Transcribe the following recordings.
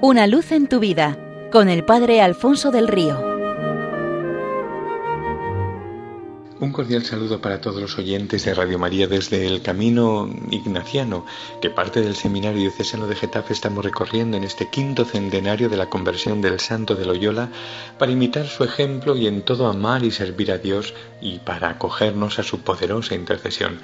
Una luz en tu vida con el Padre Alfonso del Río. Un cordial saludo para todos los oyentes de Radio María desde el Camino Ignaciano, que parte del Seminario Diocesano de Getafe estamos recorriendo en este quinto centenario de la conversión del Santo de Loyola para imitar su ejemplo y en todo amar y servir a Dios y para acogernos a su poderosa intercesión.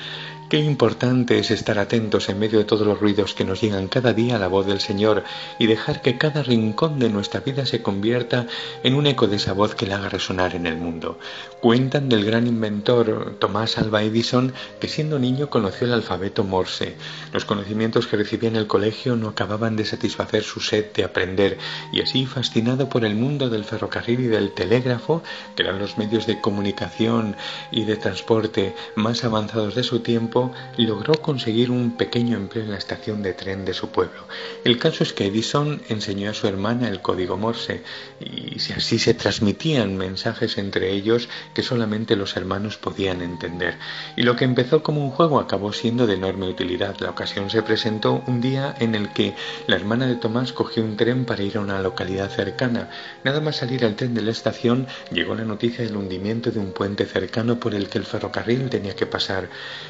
Qué importante es estar atentos en medio de todos los ruidos que nos llegan cada día a la voz del Señor y dejar que cada rincón de nuestra vida se convierta en un eco de esa voz que la haga resonar en el mundo. Cuentan del gran inventor Tomás Alva Edison que siendo niño conoció el alfabeto Morse. Los conocimientos que recibía en el colegio no acababan de satisfacer su sed de aprender y así fascinado por el mundo del ferrocarril y del telégrafo, que eran los medios de comunicación y de transporte más avanzados de su tiempo, logró conseguir un pequeño empleo en la estación de tren de su pueblo. El caso es que Edison enseñó a su hermana el código Morse y así se transmitían mensajes entre ellos que solamente los hermanos podían entender. Y lo que empezó como un juego acabó siendo de enorme utilidad. La ocasión se presentó un día en el que la hermana de Tomás cogió un tren para ir a una localidad cercana. Nada más salir al tren de la estación llegó la noticia del hundimiento de un puente cercano por el que el ferrocarril tenía que pasar.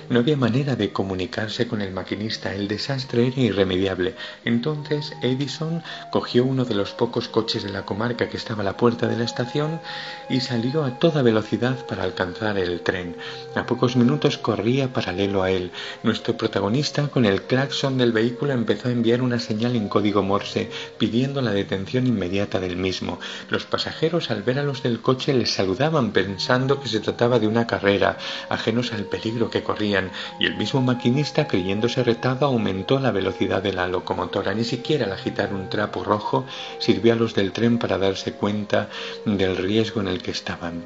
No había manera de comunicarse con el maquinista. El desastre era irremediable. Entonces Edison cogió uno de los pocos coches de la comarca que estaba a la puerta de la estación y salió a toda velocidad para alcanzar el tren. A pocos minutos corría paralelo a él. Nuestro protagonista, con el claxon del vehículo, empezó a enviar una señal en código Morse, pidiendo la detención inmediata del mismo. Los pasajeros, al ver a los del coche, les saludaban pensando que se trataba de una carrera, ajenos al peligro que corrían y el mismo maquinista, creyéndose retado, aumentó la velocidad de la locomotora. Ni siquiera al agitar un trapo rojo sirvió a los del tren para darse cuenta del riesgo en el que estaban.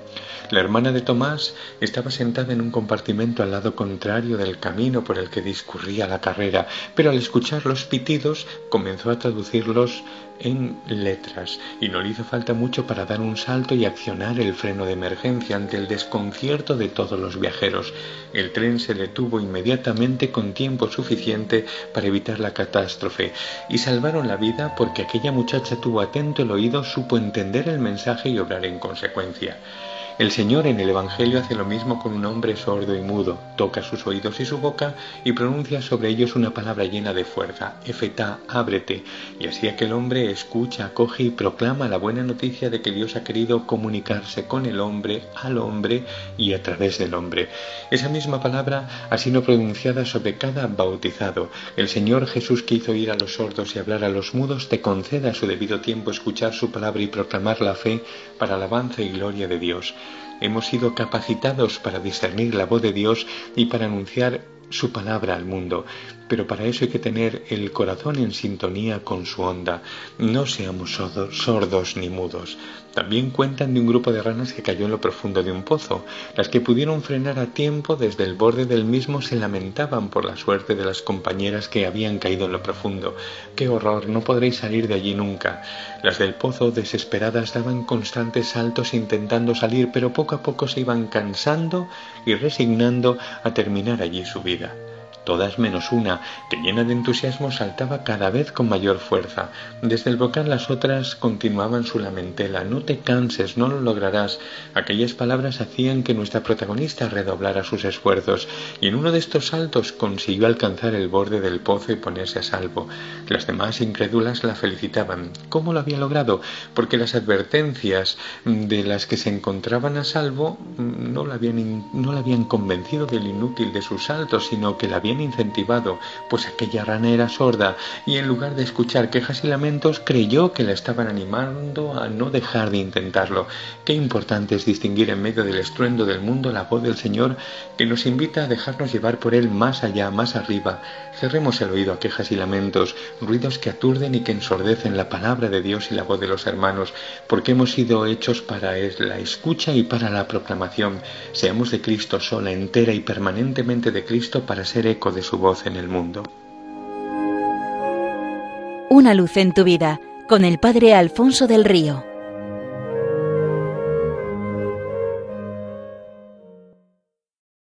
La hermana de Tomás estaba sentada en un compartimento al lado contrario del camino por el que discurría la carrera, pero al escuchar los pitidos comenzó a traducirlos en letras y no le hizo falta mucho para dar un salto y accionar el freno de emergencia ante el desconcierto de todos los viajeros. El tren se detuvo inmediatamente con tiempo suficiente para evitar la catástrofe y salvaron la vida porque aquella muchacha tuvo atento el oído, supo entender el mensaje y obrar en consecuencia. El Señor en el Evangelio hace lo mismo con un hombre sordo y mudo, toca sus oídos y su boca y pronuncia sobre ellos una palabra llena de fuerza, efetá, ábrete, y así aquel hombre escucha, acoge y proclama la buena noticia de que Dios ha querido comunicarse con el hombre, al hombre y a través del hombre. Esa misma palabra ha sido pronunciada sobre cada bautizado. El Señor Jesús que hizo ir a los sordos y hablar a los mudos, te conceda su debido tiempo escuchar su palabra y proclamar la fe para alabanza y gloria de Dios. Hemos sido capacitados para discernir la voz de Dios y para anunciar su palabra al mundo, pero para eso hay que tener el corazón en sintonía con su onda. No seamos sordos, ni mudos. También cuentan de un grupo de ranas que cayó en lo profundo de un pozo. Las que pudieron frenar a tiempo desde el borde del mismo se lamentaban por la suerte de las compañeras que habían caído en lo profundo. ¡Qué horror! No podréis salir de allí nunca. Las del pozo, desesperadas, daban constantes saltos intentando salir, pero poco a poco se iban cansando y resignando a terminar allí su vida vida. Todas menos una, que llena de entusiasmo saltaba cada vez con mayor fuerza. Desde el volcán las otras continuaban su lamentela. No te canses, no lo lograrás. Aquellas palabras hacían que nuestra protagonista redoblara sus esfuerzos, y en uno de estos saltos consiguió alcanzar el borde del pozo y ponerse a salvo. Las demás incrédulas la felicitaban. ¿Cómo lo había logrado? Porque las advertencias de las que se encontraban a salvo no la habían, no la habían convencido del inútil de sus saltos, sino que la habían incentivado, pues aquella rana era sorda y en lugar de escuchar quejas y lamentos creyó que la estaban animando a no dejar de intentarlo. Qué importante es distinguir en medio del estruendo del mundo la voz del Señor que nos invita a dejarnos llevar por Él más allá, más arriba. Cerremos el oído a quejas y lamentos, ruidos que aturden y que ensordecen la palabra de Dios y la voz de los hermanos, porque hemos sido hechos para la escucha y para la proclamación. Seamos de Cristo sola, entera y permanentemente de Cristo para ser Una luz en tu vida con el Padre Alfonso del Río.